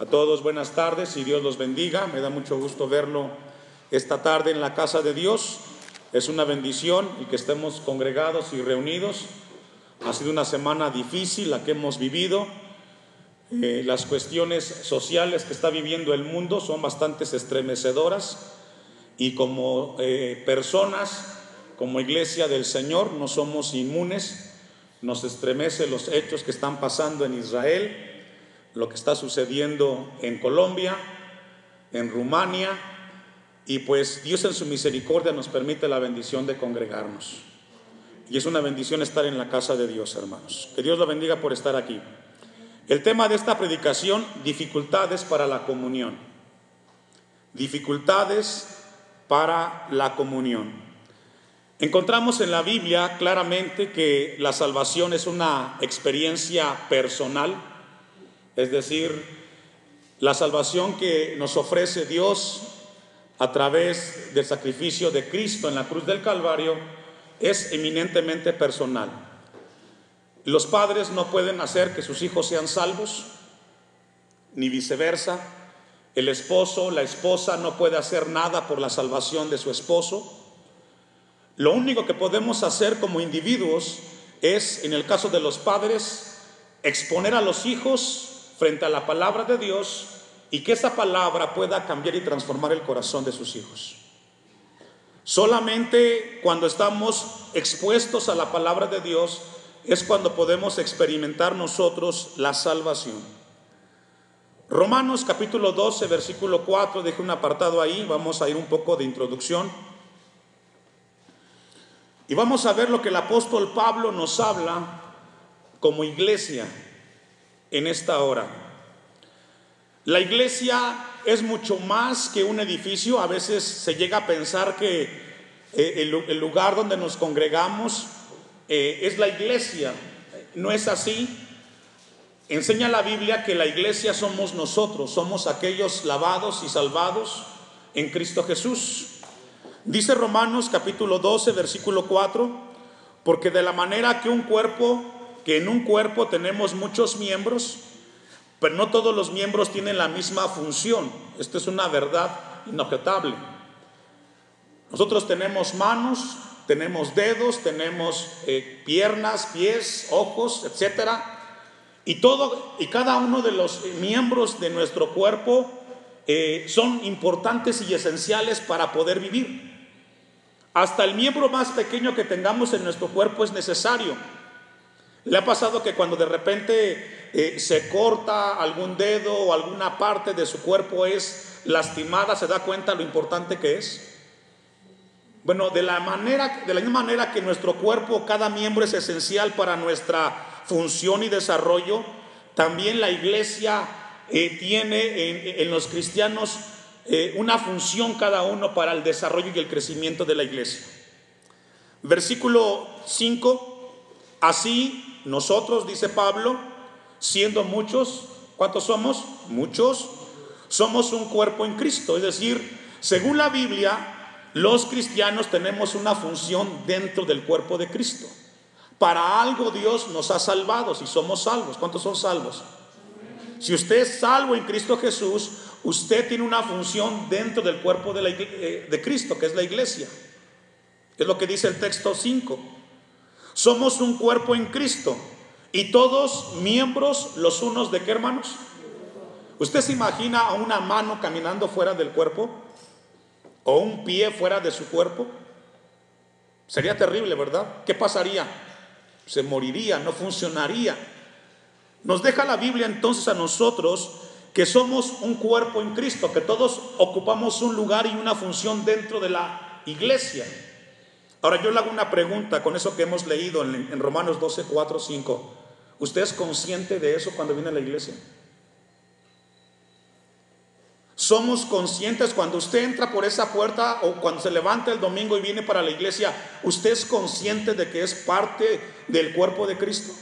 A todos buenas tardes y Dios los bendiga. Me da mucho gusto verlo esta tarde en la casa de Dios. Es una bendición el que estemos congregados y reunidos. Ha sido una semana difícil la que hemos vivido. Eh, las cuestiones sociales que está viviendo el mundo son bastante estremecedoras y como eh, personas, como iglesia del Señor, no somos inmunes. Nos estremece los hechos que están pasando en Israel, lo que está sucediendo en Colombia, en Rumania, y pues Dios en su misericordia nos permite la bendición de congregarnos. Y es una bendición estar en la casa de Dios, hermanos. Que Dios lo bendiga por estar aquí. El tema de esta predicación, dificultades para la comunión. Dificultades para la comunión. Encontramos en la Biblia claramente que la salvación es una experiencia personal es decir, la salvación que nos ofrece Dios a través del sacrificio de Cristo en la cruz del Calvario es eminentemente personal. Los padres no pueden hacer que sus hijos sean salvos, ni viceversa. El esposo, la esposa no puede hacer nada por la salvación de su esposo. Lo único que podemos hacer como individuos es, en el caso de los padres, exponer a los hijos frente a la palabra de Dios y que esa palabra pueda cambiar y transformar el corazón de sus hijos. Solamente cuando estamos expuestos a la palabra de Dios es cuando podemos experimentar nosotros la salvación. Romanos capítulo 12, versículo 4, deje un apartado ahí, vamos a ir un poco de introducción. Y vamos a ver lo que el apóstol Pablo nos habla como iglesia en esta hora. La iglesia es mucho más que un edificio, a veces se llega a pensar que eh, el, lugar donde nos congregamos eh, es la iglesia, no es así. Enseña la Biblia que la iglesia somos nosotros, somos aquellos lavados y salvados en Cristo Jesús. Dice Romanos capítulo 12, versículo 4, porque de la manera que un cuerpo que en un cuerpo tenemos muchos miembros, pero no todos los miembros tienen la misma función. Esto es una verdad inobjetable. Nosotros tenemos manos, tenemos dedos, tenemos eh, piernas, pies, ojos, etcétera, y todo y cada uno de los miembros de nuestro cuerpo eh, son importantes y esenciales para poder vivir. Hasta el miembro más pequeño que tengamos en nuestro cuerpo es necesario. ¿Le ha pasado que cuando de repente eh, se corta algún dedo o alguna parte de su cuerpo es lastimada, se da cuenta lo importante que es? Bueno, de la, manera, de la misma manera que nuestro cuerpo, cada miembro es esencial para nuestra función y desarrollo, también la iglesia eh, tiene en, los cristianos eh, una función cada uno para el desarrollo y el crecimiento de la iglesia. Versículo 5, así nosotros, dice Pablo, siendo muchos, ¿cuántos somos? Muchos. Somos un cuerpo en Cristo. Es decir, según la Biblia, los cristianos tenemos una función dentro del cuerpo de Cristo. Para algo Dios nos ha salvado, si somos salvos. ¿Cuántos son salvos? Si usted es salvo en Cristo Jesús, usted tiene una función dentro del cuerpo de, eh, Cristo, que es la iglesia. Es lo que dice el texto 5. Somos un cuerpo en Cristo y todos miembros los unos de qué hermanos. ¿Usted se imagina a una mano caminando fuera del cuerpo? ¿O un pie fuera de su cuerpo? Sería terrible, ¿verdad? ¿Qué pasaría? Se moriría, no funcionaría. Nos deja la Biblia entonces a nosotros que somos un cuerpo en Cristo, que todos ocupamos un lugar y una función dentro de la iglesia. Ahora yo le hago una pregunta con eso que hemos leído en, Romanos 12, 4, 5. ¿Usted es consciente de eso cuando viene a la iglesia? Somos conscientes cuando usted entra por esa puerta o cuando se levanta el domingo y viene para la iglesia, usted es consciente de que es parte del cuerpo de Cristo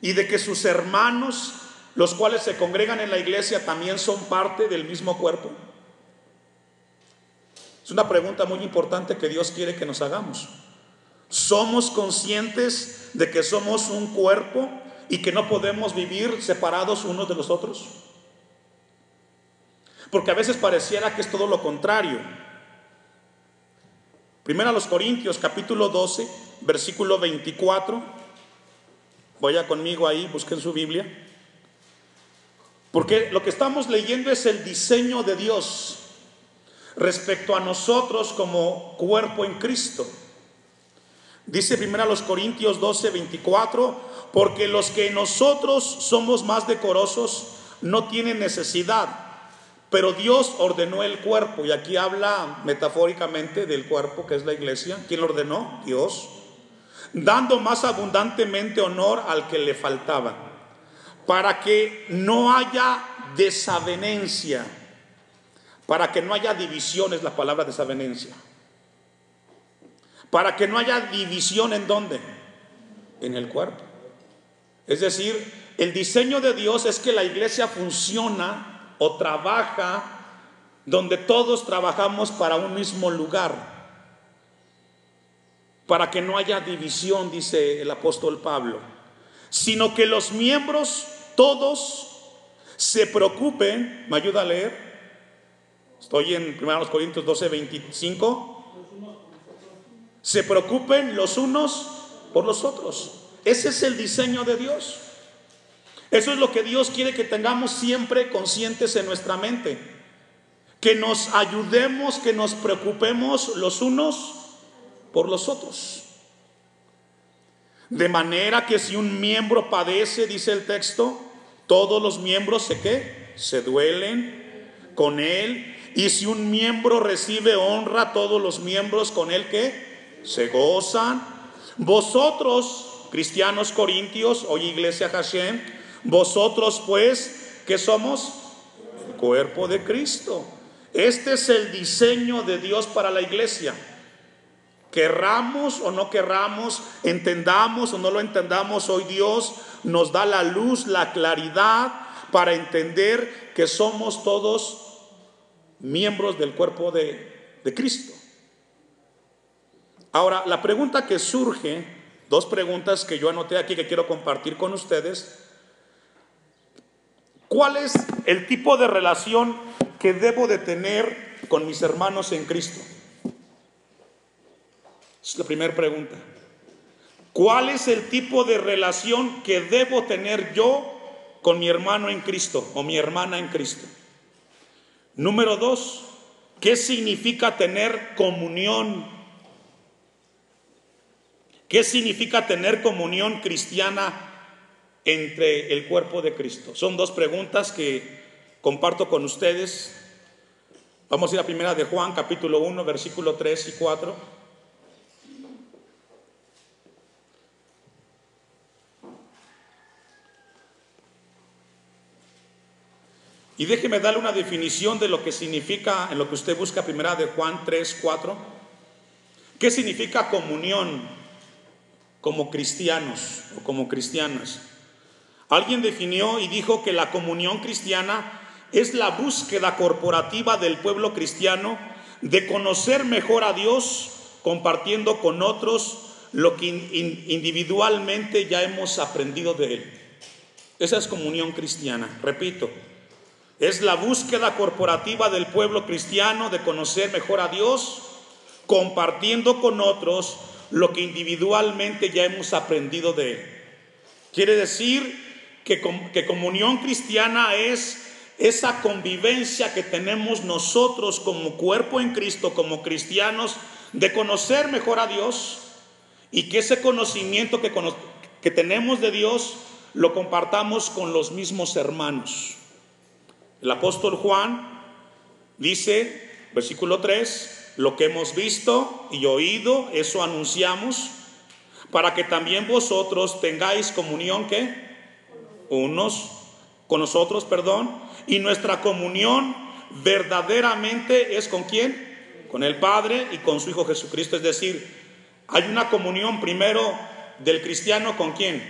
y de que sus hermanos, los cuales se congregan en la iglesia, también son parte del mismo cuerpo. Es una pregunta muy importante que Dios quiere que nos hagamos. ¿Somos conscientes de que somos un cuerpo y que no podemos vivir separados unos de los otros? Porque a veces pareciera que es todo lo contrario. Primero a los Corintios, capítulo 12, versículo 24. Vaya conmigo ahí, busquen su Biblia. Porque lo que estamos leyendo es el diseño de Dios respecto a nosotros como cuerpo en Cristo. Dice primero a los Corintios 12, 24, porque los que nosotros somos más decorosos no tienen necesidad, pero Dios ordenó el cuerpo, y aquí habla metafóricamente del cuerpo que es la iglesia. ¿Quién lo ordenó? Dios. Dando más abundantemente honor al que le faltaba, para que no haya desavenencia, para que no haya división, es la palabra desavenencia. Para que no haya división en dónde? En el cuerpo. Es decir, el diseño de Dios es que la iglesia funciona o trabaja donde todos trabajamos para un mismo lugar. Para que no haya división, dice el apóstol Pablo, sino que los miembros todos se preocupen, ¿me ayuda a leer? Estoy en 1 Corintios 12, 25. Se preocupen los unos por los otros. Ese es el diseño de Dios. Eso es lo que Dios quiere que tengamos siempre conscientes en nuestra mente. Que nos ayudemos, que nos preocupemos los unos por los otros. De manera que si un miembro padece, dice el texto, todos los miembros se qué? Se duelen con él. Y si un miembro recibe honra, todos los miembros con él que se gozan. Vosotros, cristianos corintios, hoy iglesia Hashem, vosotros pues, ¿qué somos? El cuerpo de Cristo. Este es el diseño de Dios para la iglesia. Querramos o no querramos, entendamos o no lo entendamos, hoy Dios nos da la luz, la claridad para entender que somos todos miembros del cuerpo de, Cristo. Ahora, la pregunta que surge, dos preguntas que yo anoté aquí que quiero compartir con ustedes, ¿Cuál es el tipo de relación que debo de tener con mis hermanos en Cristo? Es la primera pregunta. ¿Cuál es el tipo de relación que debo tener yo con mi hermano en Cristo o mi hermana en Cristo? Número dos, ¿qué significa tener comunión? ¿Qué significa tener comunión cristiana entre el cuerpo de Cristo? Son dos preguntas que comparto con ustedes. Vamos a ir a primera de Juan, capítulo 1, versículo 3 y 4. Y déjeme darle una definición de lo que significa, en lo que usted busca, primera de Juan 3, 4. ¿Qué significa comunión como cristianos o como cristianas? Alguien definió y dijo que la comunión cristiana es la búsqueda corporativa del pueblo cristiano de conocer mejor a Dios compartiendo con otros lo que individualmente ya hemos aprendido de Él. Esa es comunión cristiana, repito. Es la búsqueda corporativa del pueblo cristiano de conocer mejor a Dios compartiendo con otros lo que individualmente ya hemos aprendido de Él. Quiere decir que, comunión cristiana es esa convivencia que tenemos nosotros como cuerpo en Cristo, como cristianos, de conocer mejor a Dios y que ese conocimiento que, que tenemos de Dios lo compartamos con los mismos hermanos. El apóstol Juan dice, versículo 3, lo que hemos visto y oído, eso anunciamos, para que también vosotros tengáis comunión que unos con nosotros, perdón, y nuestra comunión verdaderamente es con quién? Con el Padre y con su Hijo Jesucristo. Es decir, hay una comunión primero del cristiano con quién?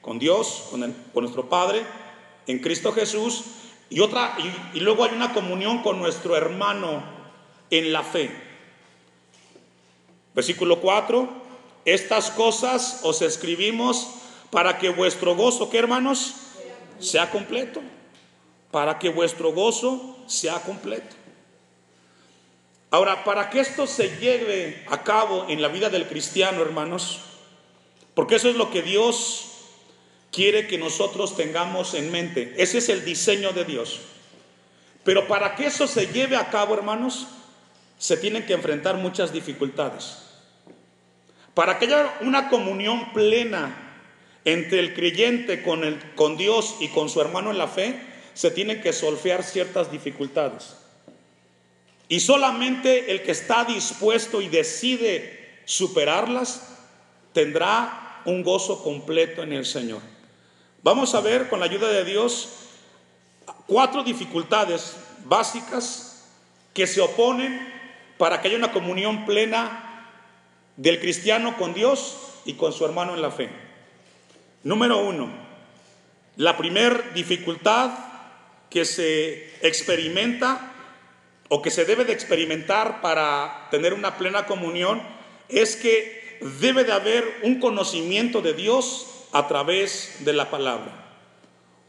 Con Dios, con, con nuestro Padre, en Cristo Jesús, y otra, y, luego hay una comunión con nuestro hermano en la fe. Versículo 4, estas cosas os escribimos para que vuestro gozo, ¿qué hermanos? Sea completo. para que vuestro gozo sea completo. Ahora, para que esto se lleve a cabo en la vida del cristiano, hermanos, porque eso es lo que Dios quiere que nosotros tengamos en mente. Ese es el diseño de Dios. Pero para que eso se lleve a cabo, hermanos, se tienen que enfrentar muchas dificultades. Para que haya una comunión plena entre el creyente con, el, con Dios y con su hermano en la fe, se tienen que solfear ciertas dificultades. Y solamente el que está dispuesto y decide superarlas tendrá un gozo completo en el Señor. Vamos a ver con la ayuda de Dios cuatro dificultades básicas que se oponen para que haya una comunión plena del cristiano con Dios y con su hermano en la fe. Número uno, la primera dificultad que se experimenta o que se debe de experimentar para tener una plena comunión es que debe de haber un conocimiento de Dios a través de la palabra.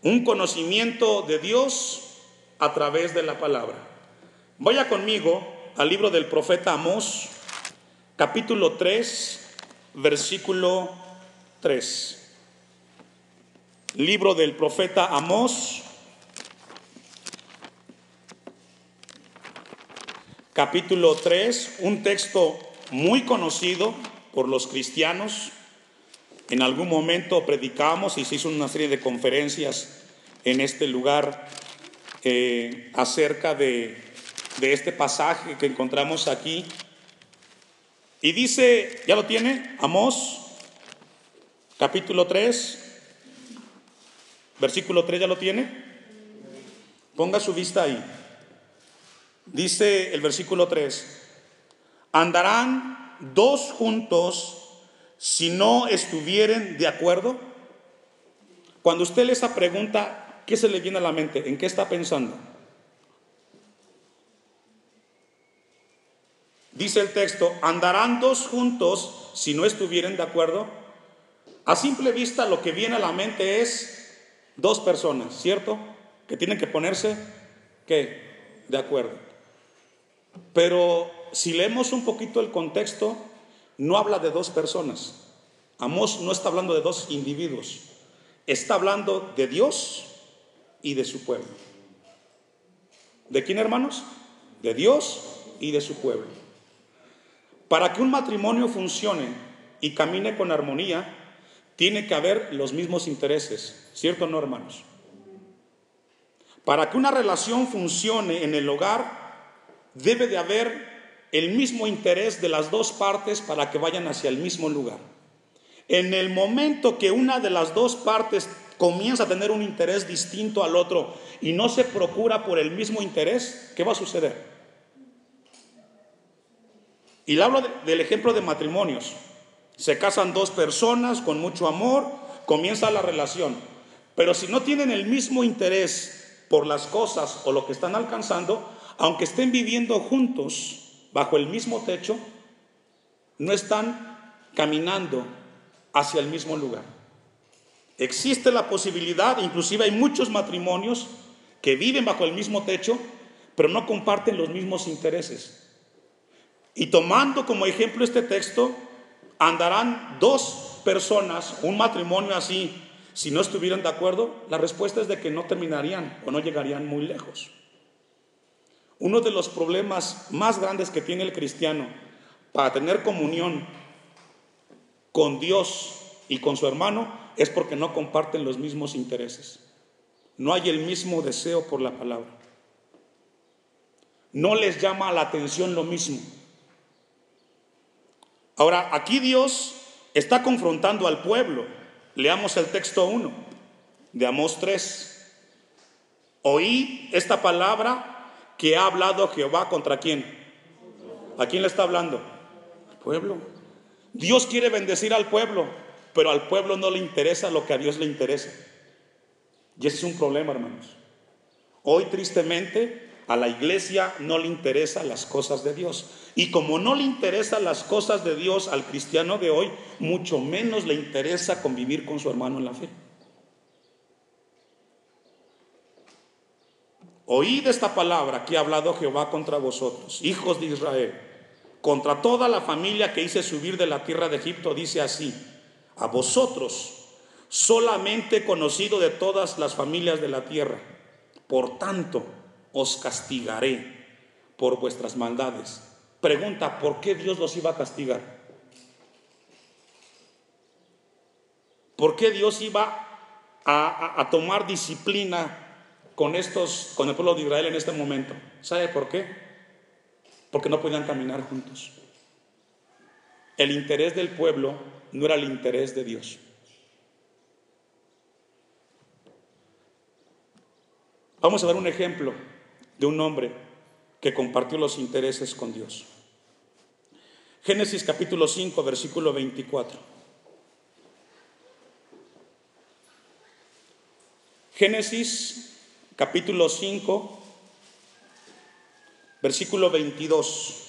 Un conocimiento de Dios a través de la palabra. Vaya conmigo al libro del profeta Amós, capítulo 3, versículo 3. Libro del profeta Amós, capítulo 3, un texto muy conocido por los cristianos. En algún momento predicamos y se hizo una serie de conferencias en este lugar eh, acerca de, este pasaje que encontramos aquí. Y dice, ¿ya lo tiene? Amós, capítulo 3, versículo 3, ¿ya lo tiene? Ponga su vista ahí. Dice el versículo 3, andarán dos juntos si no estuvieren de acuerdo. Cuando usted lee esa pregunta, ¿qué se le viene a la mente? ¿En qué está pensando? Dice el texto, andarán dos juntos si no estuvieren de acuerdo. A simple vista lo que viene a la mente es dos personas, ¿cierto? Que tienen que ponerse, ¿qué? De acuerdo. Pero si leemos un poquito el contexto, no habla de dos personas. Amós no está hablando de dos individuos. Está hablando de Dios y de su pueblo. ¿De quién, hermanos? De Dios y de su pueblo. Para que un matrimonio funcione y camine con armonía, tiene que haber los mismos intereses, ¿cierto o no, hermanos? Para que una relación funcione en el hogar, debe de haber el mismo interés de las dos partes para que vayan hacia el mismo lugar. En el momento que una de las dos partes comienza a tener un interés distinto al otro y no se procura por el mismo interés, ¿qué va a suceder? Y le hablo del ejemplo de matrimonios. Se casan dos personas con mucho amor, comienza la relación. Pero si no tienen el mismo interés por las cosas o lo que están alcanzando, aunque estén viviendo juntos bajo el mismo techo, no están caminando hacia el mismo lugar. Existe la posibilidad, inclusive hay muchos matrimonios que viven bajo el mismo techo, pero no comparten los mismos intereses. Y tomando como ejemplo este texto, andarán dos personas, un matrimonio así, si no estuvieran de acuerdo, la respuesta es de que no terminarían o no llegarían muy lejos. Uno de los problemas más grandes que tiene el cristiano para tener comunión con Dios y con su hermano es porque no comparten los mismos intereses. No hay el mismo deseo por la palabra. No les llama la atención lo mismo. Ahora, aquí Dios está confrontando al pueblo. Leamos el texto 1 de Amós 3. Oí esta palabra que ha hablado Jehová contra quién. ¿A quién le está hablando? Al pueblo. Dios quiere bendecir al pueblo, pero al pueblo no le interesa lo que a Dios le interesa. Y ese es un problema, hermanos. Hoy tristemente a la iglesia no le interesan las cosas de Dios. Y como no le interesan las cosas de Dios al cristiano de hoy, mucho menos le interesa convivir con su hermano en la fe. Oíd esta palabra que ha hablado Jehová contra vosotros, hijos de Israel, contra toda la familia que hice subir de la tierra de Egipto, dice así, a vosotros solamente conocido de todas las familias de la tierra, por tanto os castigaré por vuestras maldades. Pregunta, ¿por qué Dios los iba a castigar? ¿Por qué Dios iba a, a tomar disciplina con estos, con el pueblo de Israel en este momento. ¿Sabe por qué? Porque no podían caminar juntos. El interés del pueblo no era el interés de Dios. Vamos a ver un ejemplo de un hombre que compartió los intereses con Dios. Génesis capítulo 5, versículo 24. Génesis capítulo 5, versículo 22.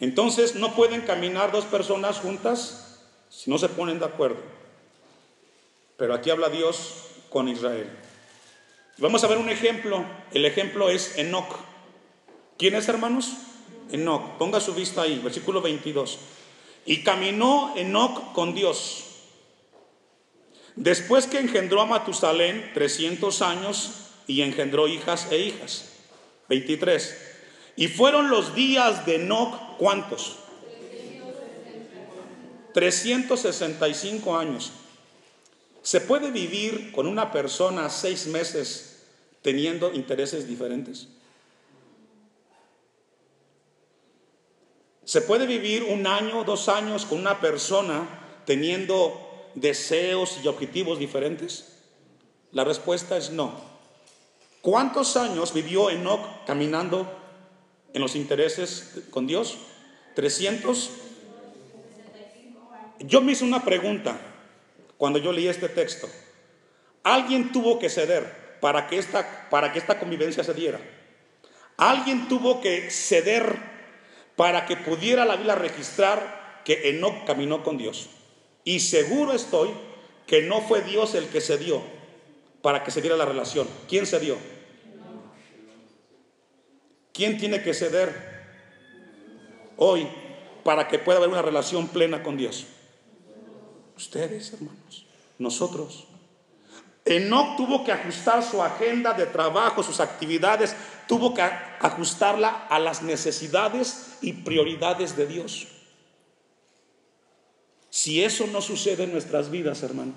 Entonces no pueden caminar dos personas juntas si no se ponen de acuerdo. Pero aquí habla Dios con Israel. Vamos a ver un ejemplo. El ejemplo es Enoch. ¿Quién es, hermanos? Enoch. Ponga su vista ahí, versículo 22. Y caminó Enoch con Dios Después que engendró a Matusalén 300 años y engendró hijas e hijas. 23. Y fueron los días de Enoch, ¿cuántos? 365 años. ¿Se puede vivir con una persona seis meses teniendo intereses diferentes? ¿Se puede vivir un año, dos años con una persona teniendo deseos y objetivos diferentes? La respuesta es no. ¿Cuántos años vivió Enoch caminando en los intereses con Dios? 300. Yo me hice una pregunta cuando yo leí este texto. Alguien tuvo que ceder para que esta, para que esta convivencia se diera. Alguien tuvo que ceder para que pudiera la Biblia registrar que Enoch caminó con Dios. Y seguro estoy que no fue Dios el que se dio para que se diera la relación. ¿Quién se dio? ¿Quién tiene que ceder hoy para que pueda haber una relación plena con Dios? Ustedes, hermanos, nosotros. Enoch tuvo que ajustar su agenda de trabajo, sus actividades, tuvo que ajustarla a las necesidades y prioridades de Dios. Si eso no sucede en nuestras vidas, hermano,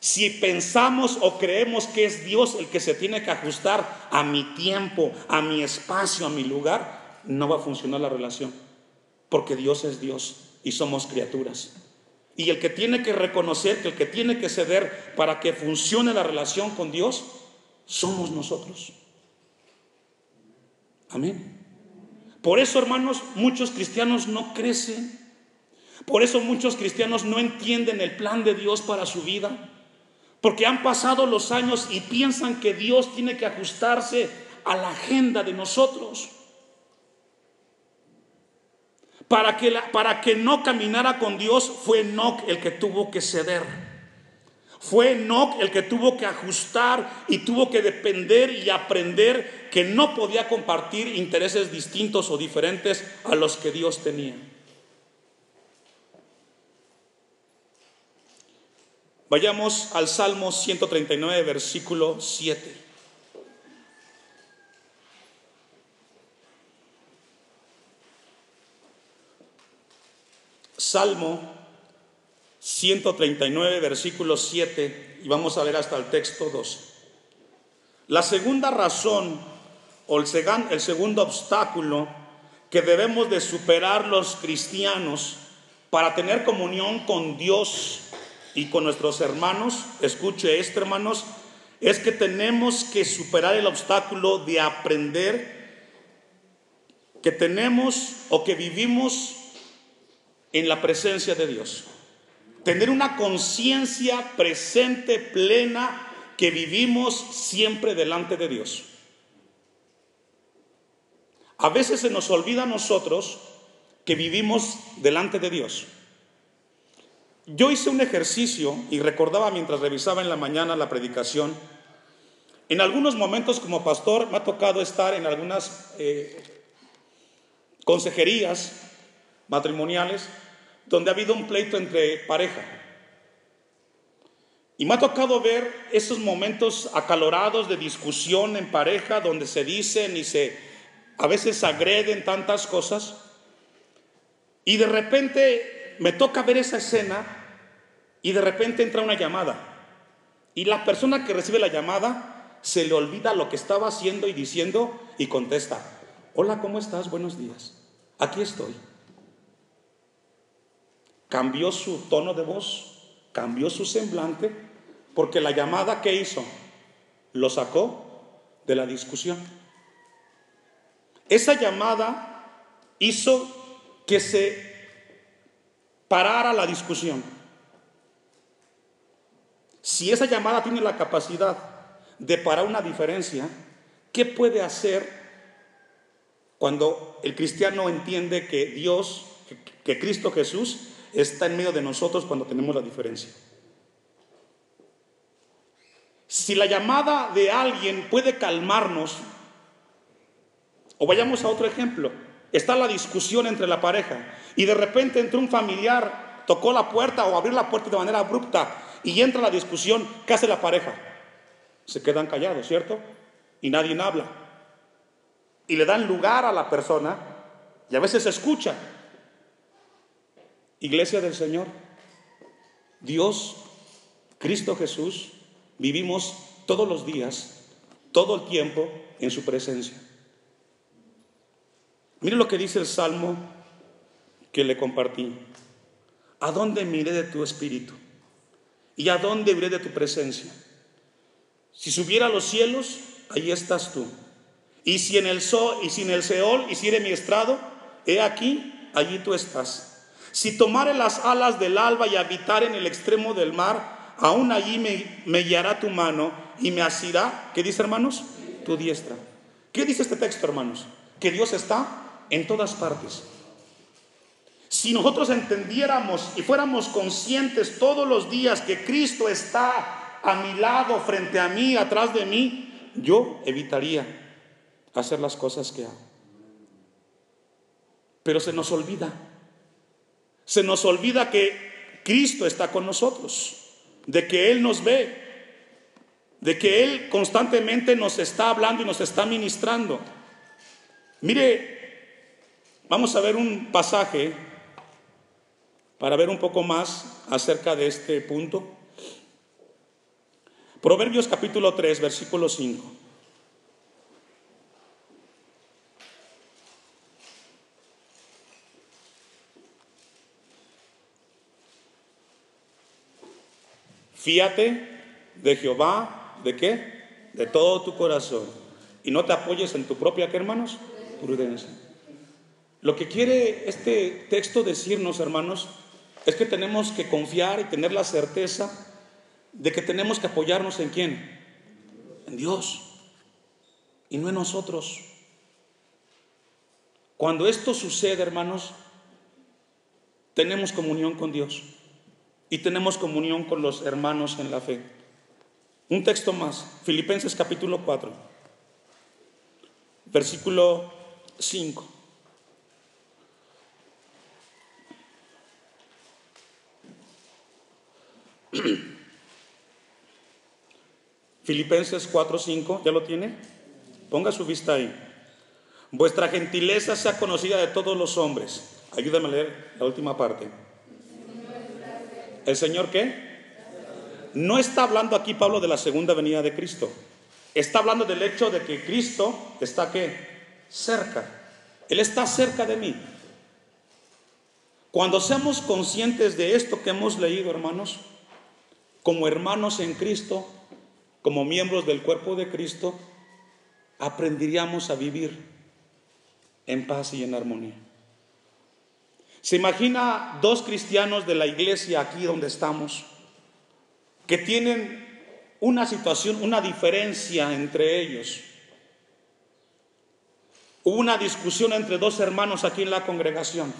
si pensamos o creemos que es Dios el que se tiene que ajustar a mi tiempo, a mi espacio, a mi lugar, no va a funcionar la relación. Porque Dios es Dios y somos criaturas. Y el que tiene que reconocer, que el que tiene que ceder para que funcione la relación con Dios, somos nosotros. Amén. Por eso, hermanos, muchos cristianos no crecen por eso muchos cristianos no entienden el plan de Dios para su vida, porque han pasado los años y piensan que Dios tiene que ajustarse a la agenda de nosotros. Para que, para que no caminara con Dios fue Enoch el que tuvo que ceder. Fue Enoch el que tuvo que ajustar y tuvo que depender y aprender que no podía compartir intereses distintos o diferentes a los que Dios tenía. Vayamos al Salmo 139, versículo 7. Salmo 139, versículo 7, y vamos a ver hasta el texto 2. La segunda razón o el segundo obstáculo que debemos de superar los cristianos para tener comunión con Dios y con nuestros hermanos, escuche esto hermanos, es que tenemos que superar el obstáculo de aprender que tenemos o que vivimos en la presencia de Dios. Tener una conciencia presente, plena, que vivimos siempre delante de Dios. A veces se nos olvida a nosotros que vivimos delante de Dios. Yo hice un ejercicio y recordaba mientras revisaba en la mañana la predicación En algunos momentos como pastor me ha tocado estar en algunas eh, consejerías matrimoniales donde ha habido un pleito entre pareja. Y me ha tocado ver esos momentos acalorados de discusión en pareja donde se dicen y se a veces agreden tantas cosas. Y de repente me toca ver esa escena y de repente entra una llamada. Y la persona que recibe la llamada se le olvida lo que estaba haciendo y diciendo y contesta, hola, ¿cómo estás? Buenos días. Aquí estoy. Cambió su tono de voz, cambió su semblante, porque la llamada que hizo lo sacó de la discusión. Esa llamada hizo que se parara la discusión. Si esa llamada tiene la capacidad de parar una diferencia, ¿qué puede hacer cuando el cristiano entiende que Dios, que Cristo Jesús está en medio de nosotros cuando tenemos la diferencia? Si la llamada de alguien puede calmarnos, o vayamos a otro ejemplo, está la discusión entre la pareja y de repente entró un familiar, tocó la puerta o abrió la puerta de manera abrupta y entra la discusión, ¿qué hace la pareja? Se quedan callados, ¿cierto? Y nadie habla. Y le dan lugar a la persona y a veces se escucha. Iglesia del Señor, Dios, Cristo Jesús, vivimos todos los días, todo el tiempo en su presencia. Mire lo que dice el Salmo que le compartí. ¿A dónde miré de tu espíritu? ¿Y a dónde iré de tu presencia? Si subiera a los cielos, ahí estás tú. Y si en el sol y si en el Seol hiciere mi estrado, he aquí, allí tú estás. Si tomare las alas del alba y habitar en el extremo del mar, aún allí me, me guiará tu mano y me asirá, ¿qué dice hermanos? Tu diestra. ¿Qué dice este texto, hermanos? Que Dios está en todas partes. Si nosotros entendiéramos y fuéramos conscientes todos los días que Cristo está a mi lado, frente a mí, atrás de mí, yo evitaría hacer las cosas que hago. Pero se nos olvida. Se nos olvida que Cristo está con nosotros, de que Él nos ve, de que Él constantemente nos está hablando y nos está ministrando. Mire, Vamos a ver un pasaje para ver un poco más acerca de este punto. Proverbios capítulo 3, versículo 5. Fíate de Jehová, ¿de qué? De todo tu corazón. Y no te apoyes en tu propia, ¿qué hermanos? Prudencia. Lo que quiere este texto decirnos, hermanos, es que tenemos que confiar y tener la certeza de que tenemos que apoyarnos en quién? En Dios y no en nosotros. Cuando esto sucede, hermanos, tenemos comunión con Dios y tenemos comunión con los hermanos en la fe. Un texto más, Filipenses capítulo 4, versículo 5. Filipenses 4:5, ¿ya lo tiene? Ponga su vista ahí. Vuestra gentileza sea conocida de todos los hombres. Ayúdame a leer la última parte. ¿El Señor qué? No está hablando aquí Pablo de la segunda venida de Cristo. Está hablando del hecho de que Cristo está qué? Cerca. Él está cerca de mí. Cuando seamos conscientes de esto que hemos leído, hermanos, como hermanos en Cristo, como miembros del cuerpo de Cristo, aprenderíamos a vivir en paz y en armonía. ¿Se imagina dos cristianos de la iglesia aquí donde estamos que tienen una situación, una diferencia entre ellos? Hubo una discusión entre dos hermanos aquí en la congregación.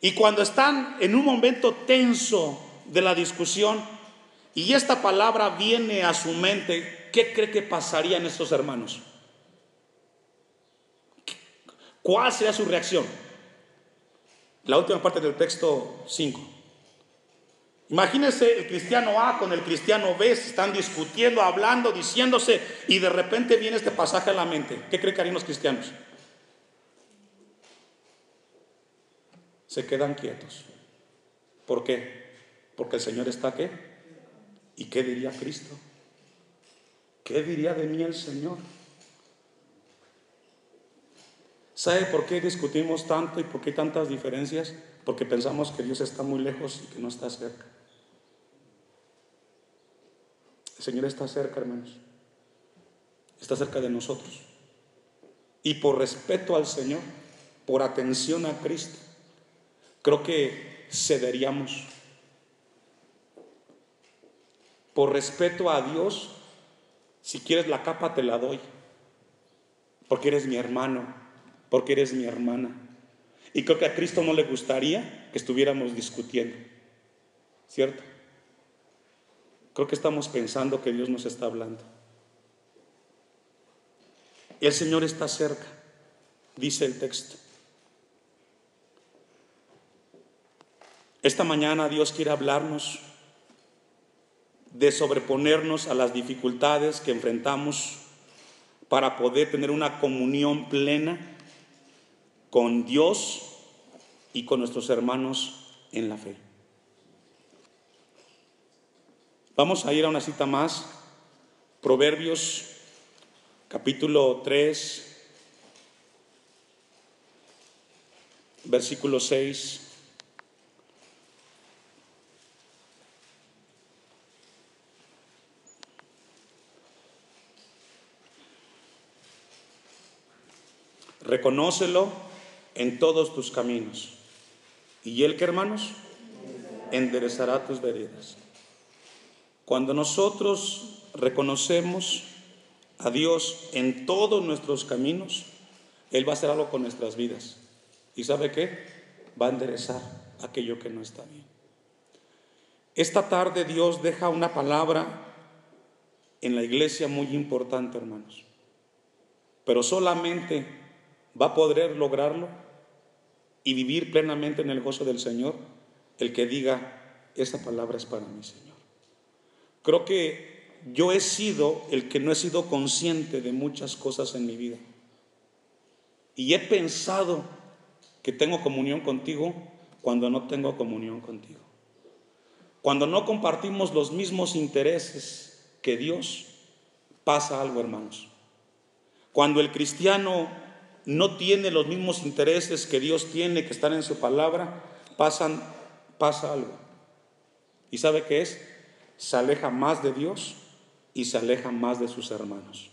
Y cuando están en un momento tenso de la discusión, y esta palabra viene a su mente ¿qué cree que pasaría en estos hermanos? ¿Cuál sería su reacción? La última parte del texto 5. Imagínense el cristiano A con el cristiano B, están discutiendo, hablando, diciéndose, y de repente viene este pasaje a la mente. ¿Qué creen que harían los cristianos? Se quedan quietos. ¿Por qué? Porque el Señor está qué? ¿Y qué diría Cristo? ¿Qué diría de mí el Señor? ¿Sabe por qué discutimos tanto y por qué tantas diferencias? Porque pensamos que Dios está muy lejos y que no está cerca. El Señor está cerca, hermanos. Está cerca de nosotros. Y por respeto al Señor, por atención a Cristo, creo que cederíamos. Por respeto a Dios, si quieres la capa te la doy, porque eres mi hermano, porque eres mi hermana. Y creo que a Cristo no le gustaría que estuviéramos discutiendo, ¿cierto? Creo que estamos pensando que Dios nos está hablando. El Señor está cerca, dice el texto. Esta mañana Dios quiere hablarnos de sobreponernos a las dificultades que enfrentamos para poder tener una comunión plena con Dios y con nuestros hermanos en la fe. Vamos a ir a una cita más, Proverbios capítulo 3, versículo 6. Reconócelo en todos tus caminos. ¿Y él qué hermanos? Enderezará tus veredas. Cuando nosotros reconocemos a Dios en todos nuestros caminos, Él va a hacer algo con nuestras vidas. ¿Y sabe qué? Va a enderezar aquello que no está bien. Esta tarde Dios deja una palabra en la iglesia muy importante, hermanos. Pero solamente va a poder lograrlo y vivir plenamente en el gozo del Señor el que diga, esa palabra es para mí, Señor. Creo que yo he sido el que no he sido consciente de muchas cosas en mi vida. Y he pensado que tengo comunión contigo cuando no tengo comunión contigo. Cuando no compartimos los mismos intereses que Dios, pasa algo, hermanos. Cuando el cristiano no tiene los mismos intereses que Dios tiene, que están en su palabra, pasa algo. ¿Y sabe qué es? se aleja más de Dios y se aleja más de sus hermanos.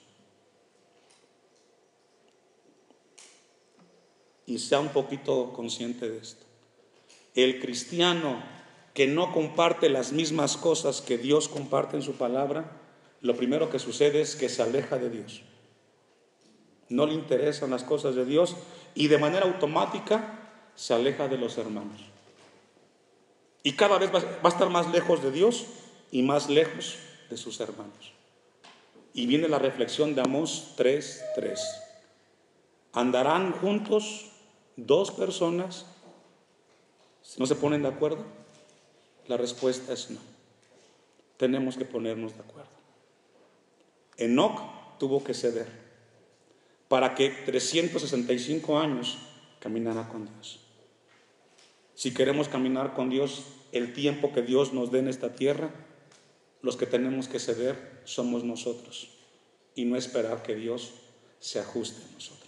Y sea un poquito consciente de esto. El cristiano que no comparte las mismas cosas que Dios comparte en su palabra, lo primero que sucede es que se aleja de Dios. No le interesan las cosas de Dios y de manera automática se aleja de los hermanos. Y cada vez va a estar más lejos de Dios y más lejos de sus hermanos. Y viene la reflexión de Amós 3:3. ¿Andarán juntos dos personas si no se ponen de acuerdo? La respuesta es no. Tenemos que ponernos de acuerdo. Enoch tuvo que ceder para que 365 años caminara con Dios. Si queremos caminar con Dios el tiempo que Dios nos dé en esta tierra, los que tenemos que ceder somos nosotros y no esperar que Dios se ajuste a nosotros.